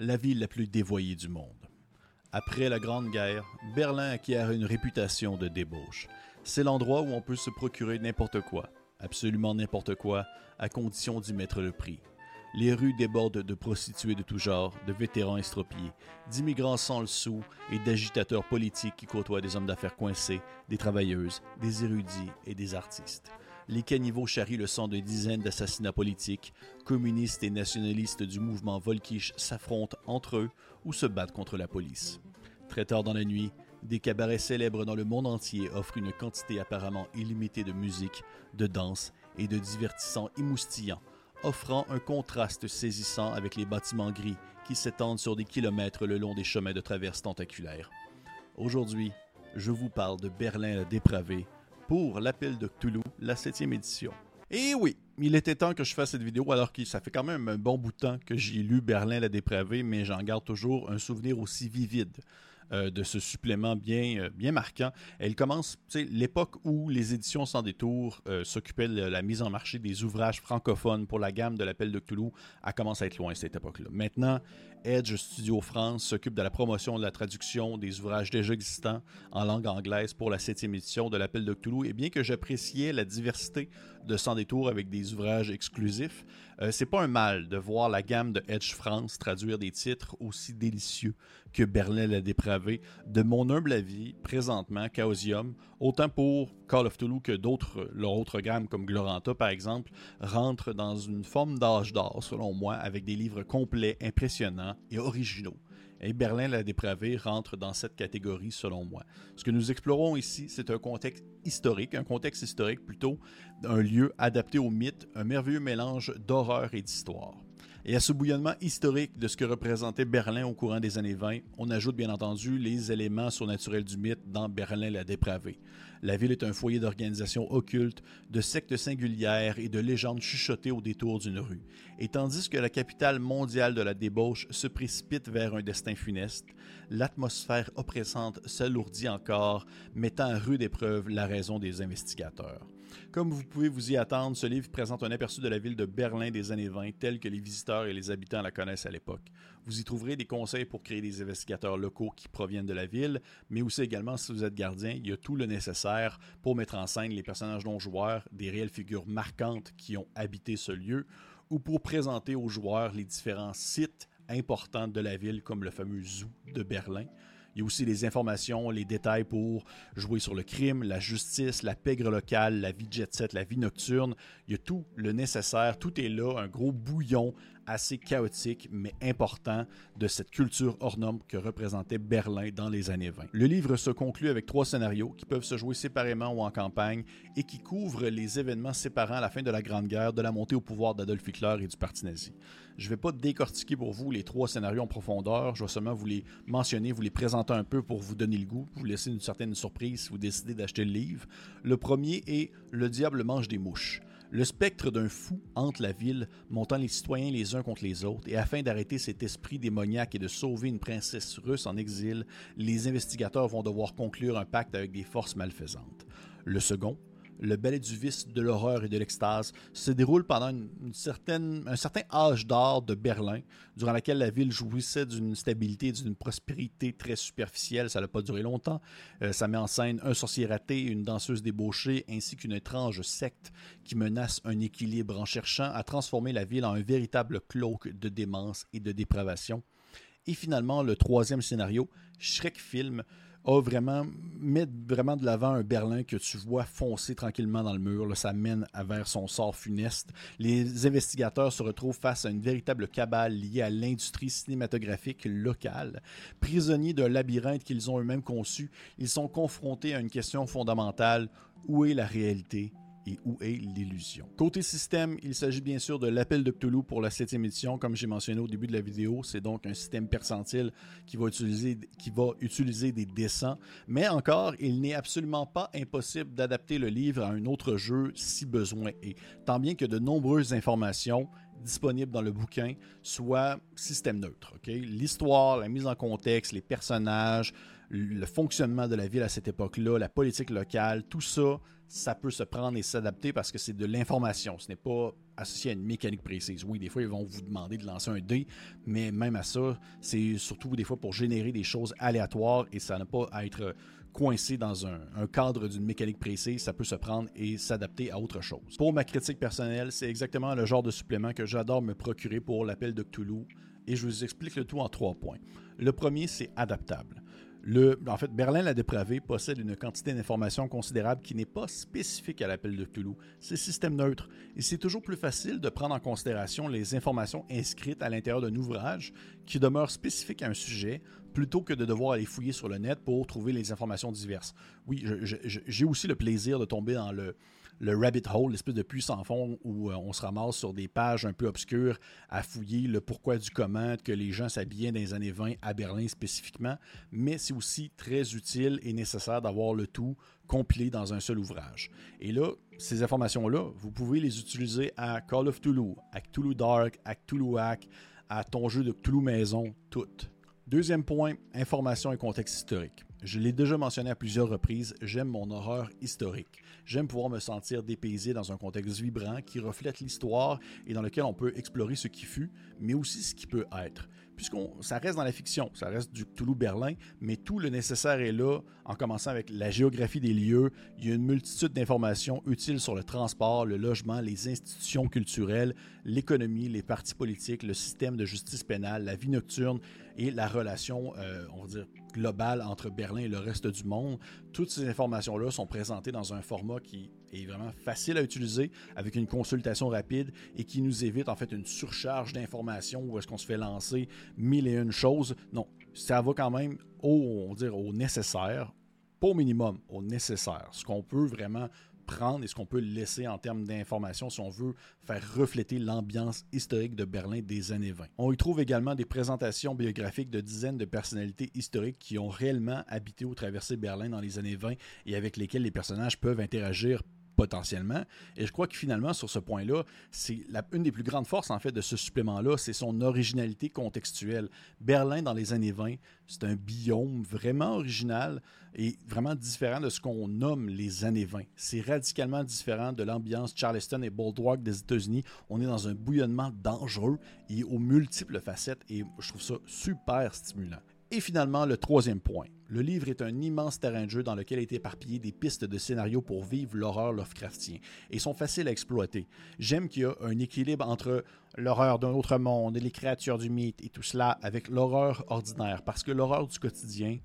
la ville la plus dévoyée du monde. Après la Grande Guerre, Berlin acquiert une réputation de débauche. C'est l'endroit où on peut se procurer n'importe quoi, absolument n'importe quoi, à condition d'y mettre le prix. Les rues débordent de prostituées de tout genre, de vétérans estropiés, d'immigrants sans le sou et d'agitateurs politiques qui côtoient des hommes d'affaires coincés, des travailleuses, des érudits et des artistes. Les caniveaux charrient le sang de dizaines d'assassinats politiques, communistes et nationalistes du mouvement Volkisch s'affrontent entre eux ou se battent contre la police. Très tard dans la nuit, des cabarets célèbres dans le monde entier offrent une quantité apparemment illimitée de musique, de danse et de divertissants émoustillants offrant un contraste saisissant avec les bâtiments gris qui s'étendent sur des kilomètres le long des chemins de traverse tentaculaires. Aujourd'hui, je vous parle de Berlin la dépravé pour l'appel de Cthulhu, la septième édition. Et oui, il était temps que je fasse cette vidéo alors que ça fait quand même un bon bout de temps que j'ai lu Berlin la dépravé, mais j'en garde toujours un souvenir aussi vivide. Euh, de ce supplément bien, euh, bien marquant. Elle commence, l'époque où les éditions sans détour euh, s'occupaient de la mise en marché des ouvrages francophones pour la gamme de l'appel de Cthulhu, a commencé à être loin cette époque-là. Maintenant, Edge Studio France s'occupe de la promotion de la traduction des ouvrages déjà existants en langue anglaise pour la septième édition de l'appel de Cthulhu. Et bien que j'appréciais la diversité de Sans détour avec des ouvrages exclusifs, c'est pas un mal de voir la gamme de Edge France traduire des titres aussi délicieux que Berlin la dépravé. De mon humble avis, présentement, Chaosium, autant pour Call of Toulouse que d'autres, leur autre gamme comme Gloranta par exemple, rentrent dans une forme d'âge d'or, selon moi, avec des livres complets, impressionnants et originaux. Et Berlin la dépravé rentre dans cette catégorie selon moi. Ce que nous explorons ici, c'est un contexte historique, un contexte historique plutôt, un lieu adapté au mythe, un merveilleux mélange d'horreur et d'histoire. Et à ce bouillonnement historique de ce que représentait Berlin au courant des années 20, on ajoute bien entendu les éléments surnaturels du mythe dans Berlin la dépravée. La ville est un foyer d'organisation occulte, de sectes singulières et de légendes chuchotées au détour d'une rue. Et tandis que la capitale mondiale de la débauche se précipite vers un destin funeste, l'atmosphère oppressante s'alourdit encore, mettant à rude épreuve la raison des investigateurs. Comme vous pouvez vous y attendre, ce livre présente un aperçu de la ville de Berlin des années 20 telle que les visiteurs et les habitants la connaissent à l'époque. Vous y trouverez des conseils pour créer des investigateurs locaux qui proviennent de la ville, mais aussi également si vous êtes gardien, il y a tout le nécessaire pour mettre en scène les personnages non joueurs, des réelles figures marquantes qui ont habité ce lieu, ou pour présenter aux joueurs les différents sites importants de la ville comme le fameux zoo de Berlin. Il y a aussi les informations, les détails pour jouer sur le crime, la justice, la pègre locale, la vie jet set, la vie nocturne. Il y a tout le nécessaire, tout est là, un gros bouillon assez chaotique mais important de cette culture hors norme que représentait Berlin dans les années 20. Le livre se conclut avec trois scénarios qui peuvent se jouer séparément ou en campagne et qui couvrent les événements séparant la fin de la Grande Guerre, de la montée au pouvoir d'Adolf Hitler et du Parti nazi. Je ne vais pas décortiquer pour vous les trois scénarios en profondeur, je vais seulement vous les mentionner, vous les présenter un peu pour vous donner le goût, vous laisser une certaine surprise si vous décidez d'acheter le livre. Le premier est Le diable mange des mouches. Le spectre d'un fou hante la ville, montant les citoyens les uns contre les autres, et afin d'arrêter cet esprit démoniaque et de sauver une princesse russe en exil, les investigateurs vont devoir conclure un pacte avec des forces malfaisantes. Le second, le ballet du vice, de l'horreur et de l'extase se déroule pendant une, certaine, un certain âge d'or de Berlin, durant laquelle la ville jouissait d'une stabilité et d'une prospérité très superficielle. Ça n'a pas duré longtemps. Euh, ça met en scène un sorcier raté, une danseuse débauchée, ainsi qu'une étrange secte qui menace un équilibre en cherchant à transformer la ville en un véritable cloak de démence et de dépravation. Et finalement, le troisième scénario, Shrek Film, a vraiment mettre vraiment de l'avant un Berlin que tu vois foncer tranquillement dans le mur. ça mène vers son sort funeste. Les investigateurs se retrouvent face à une véritable cabale liée à l'industrie cinématographique locale. Prisonniers d'un labyrinthe qu'ils ont eux-mêmes conçu, ils sont confrontés à une question fondamentale où est la réalité? Et où est l'illusion. Côté système, il s'agit bien sûr de l'appel de Cthulhu pour la septième édition. Comme j'ai mentionné au début de la vidéo, c'est donc un système percentile qui va utiliser, qui va utiliser des dessins. Mais encore, il n'est absolument pas impossible d'adapter le livre à un autre jeu si besoin est. Tant bien que de nombreuses informations disponibles dans le bouquin soient système neutre. L'histoire, la mise en contexte, les personnages, le fonctionnement de la ville à cette époque-là, la politique locale, tout ça, ça peut se prendre et s'adapter parce que c'est de l'information. Ce n'est pas associé à une mécanique précise. Oui, des fois, ils vont vous demander de lancer un dé, mais même à ça, c'est surtout des fois pour générer des choses aléatoires et ça n'a pas à être coincé dans un, cadre d'une mécanique précise, ça peut se prendre et s'adapter à autre chose. Pour ma critique personnelle, c'est exactement le genre de supplément que j'adore me procurer pour l'appel de Cthulhu et je vous explique le tout en trois points. Le premier, c'est adaptable. Le, en fait, Berlin la dépravée possède une quantité d'informations considérable qui n'est pas spécifique à l'appel de Cthulhu. C'est système neutre et c'est toujours plus facile de prendre en considération les informations inscrites à l'intérieur d'un ouvrage qui demeure spécifique à un sujet plutôt que de devoir aller fouiller sur le net pour trouver les informations diverses. Oui, j'ai aussi le plaisir de tomber dans le, le rabbit hole, l'espèce de puits sans fond où euh, on se ramasse sur des pages un peu obscures à fouiller le pourquoi du comment que les gens s'habillaient dans les années 20 à Berlin spécifiquement, mais c'est aussi très utile et nécessaire d'avoir le tout compilé dans un seul ouvrage. Et là, ces informations-là, vous pouvez les utiliser à Call of Toulouse, à Cthulhu Dark, à Cthulhu Hack, à ton jeu de Cthulhu Maison, toutes. Deuxième point, information et contexte historique. Je l'ai déjà mentionné à plusieurs reprises, j'aime mon horreur historique. J'aime pouvoir me sentir dépaysé dans un contexte vibrant qui reflète l'histoire et dans lequel on peut explorer ce qui fut, mais aussi ce qui peut être puisqu'on ça reste dans la fiction, ça reste du Toulouse-Berlin, mais tout le nécessaire est là, en commençant avec la géographie des lieux. Il y a une multitude d'informations utiles sur le transport, le logement, les institutions culturelles, l'économie, les partis politiques, le système de justice pénale, la vie nocturne et la relation, euh, on va dire, globale entre Berlin et le reste du monde. Toutes ces informations-là sont présentées dans un format qui est vraiment facile à utiliser avec une consultation rapide et qui nous évite en fait une surcharge d'informations où est-ce qu'on se fait lancer mille et une choses. Non, ça va quand même au, on dire, au nécessaire, pas au minimum, au nécessaire. Ce qu'on peut vraiment prendre et ce qu'on peut laisser en termes d'informations si on veut faire refléter l'ambiance historique de Berlin des années 20. On y trouve également des présentations biographiques de dizaines de personnalités historiques qui ont réellement habité ou traversé Berlin dans les années 20 et avec lesquelles les personnages peuvent interagir potentiellement. Et je crois que finalement, sur ce point-là, c'est une des plus grandes forces en fait de ce supplément-là, c'est son originalité contextuelle. Berlin dans les années 20, c'est un biome vraiment original et vraiment différent de ce qu'on nomme les années 20. C'est radicalement différent de l'ambiance Charleston et Boardwalk des États-Unis. On est dans un bouillonnement dangereux et aux multiples facettes et je trouve ça super stimulant. Et finalement, le troisième point. Le livre est un immense terrain de jeu dans lequel est éparpillé des pistes de scénario pour vivre l'horreur Lovecraftien et sont faciles à exploiter. J'aime qu'il y a un équilibre entre l'horreur d'un autre monde, les créatures du mythe et tout cela avec l'horreur ordinaire parce que l'horreur du quotidien,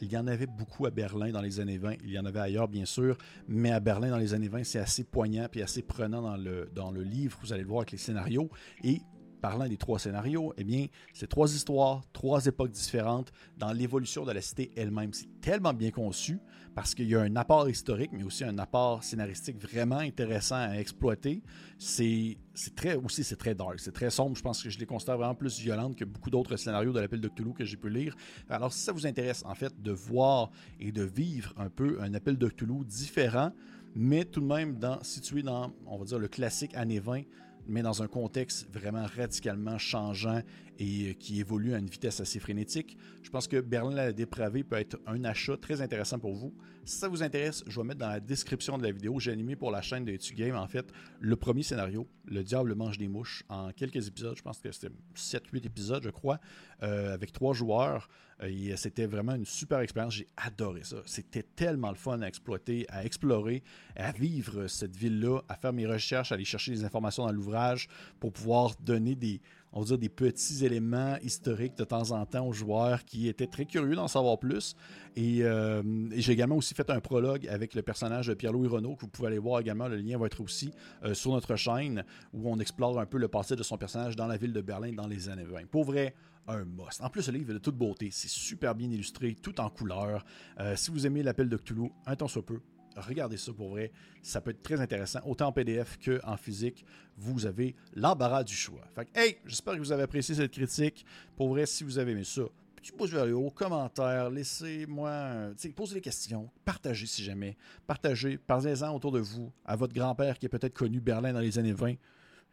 il y en avait beaucoup à Berlin dans les années 20. Il y en avait ailleurs, bien sûr, mais à Berlin dans les années 20, c'est assez poignant et assez prenant dans le, dans le livre. Vous allez le voir avec les scénarios. Et parlant des trois scénarios, eh bien, c'est trois histoires, trois époques différentes dans l'évolution de la cité elle-même. C'est tellement bien conçu parce qu'il y a un apport historique, mais aussi un apport scénaristique vraiment intéressant à exploiter. C'est très aussi c'est très dark, c'est très sombre. Je pense que je les considère vraiment plus violentes que beaucoup d'autres scénarios de l'appel de Cthulhu que j'ai pu lire. Alors, si ça vous intéresse, en fait, de voir et de vivre un peu un appel de Cthulhu différent, mais tout de même dans, situé dans, on va dire, le classique années 20 mais dans un contexte vraiment radicalement changeant et euh, qui évolue à une vitesse assez frénétique. Je pense que Berlin la dépravée peut être un achat très intéressant pour vous. Si ça vous intéresse, je vais mettre dans la description de la vidéo, j'ai animé pour la chaîne de Etu Game en fait le premier scénario, Le diable mange des mouches, en quelques épisodes, je pense que c'était 7-8 épisodes je crois, euh, avec trois joueurs. Euh, et c'était vraiment une super expérience, j'ai adoré ça. C'était tellement le fun à exploiter, à explorer, à vivre cette ville-là, à faire mes recherches, à aller chercher des informations dans l'ouvrage pour pouvoir donner des, on va dire, des petits éléments historiques de temps en temps aux joueurs qui étaient très curieux d'en savoir plus. Euh, et, j'ai également aussi fait un prologue avec le personnage de Pierre-Louis Renault, que vous pouvez aller voir également. Le lien va être aussi euh, sur notre chaîne, où on explore un peu le passé de son personnage dans la ville de Berlin dans les années 20. Pour vrai, un must. En plus, le livre est de toute beauté. C'est super bien illustré, tout en couleur. Euh, si vous aimez l'appel de Cthulhu, un temps soit peu, regardez ça pour vrai. Ça peut être très intéressant, autant en PDF qu'en physique. Vous avez l'embarras du choix. Fait que, hey, j'espère que vous avez apprécié cette critique. Pour vrai, si vous avez aimé ça, petit pouce vers le haut, commentaire, laissez-moi, posez des questions, partagez si jamais, partagez, parlez-en autour de vous, à votre grand-père qui a peut-être connu Berlin dans les années 20,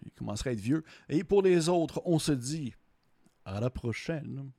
il commencerait à être vieux. Et pour les autres, on se dit à la prochaine.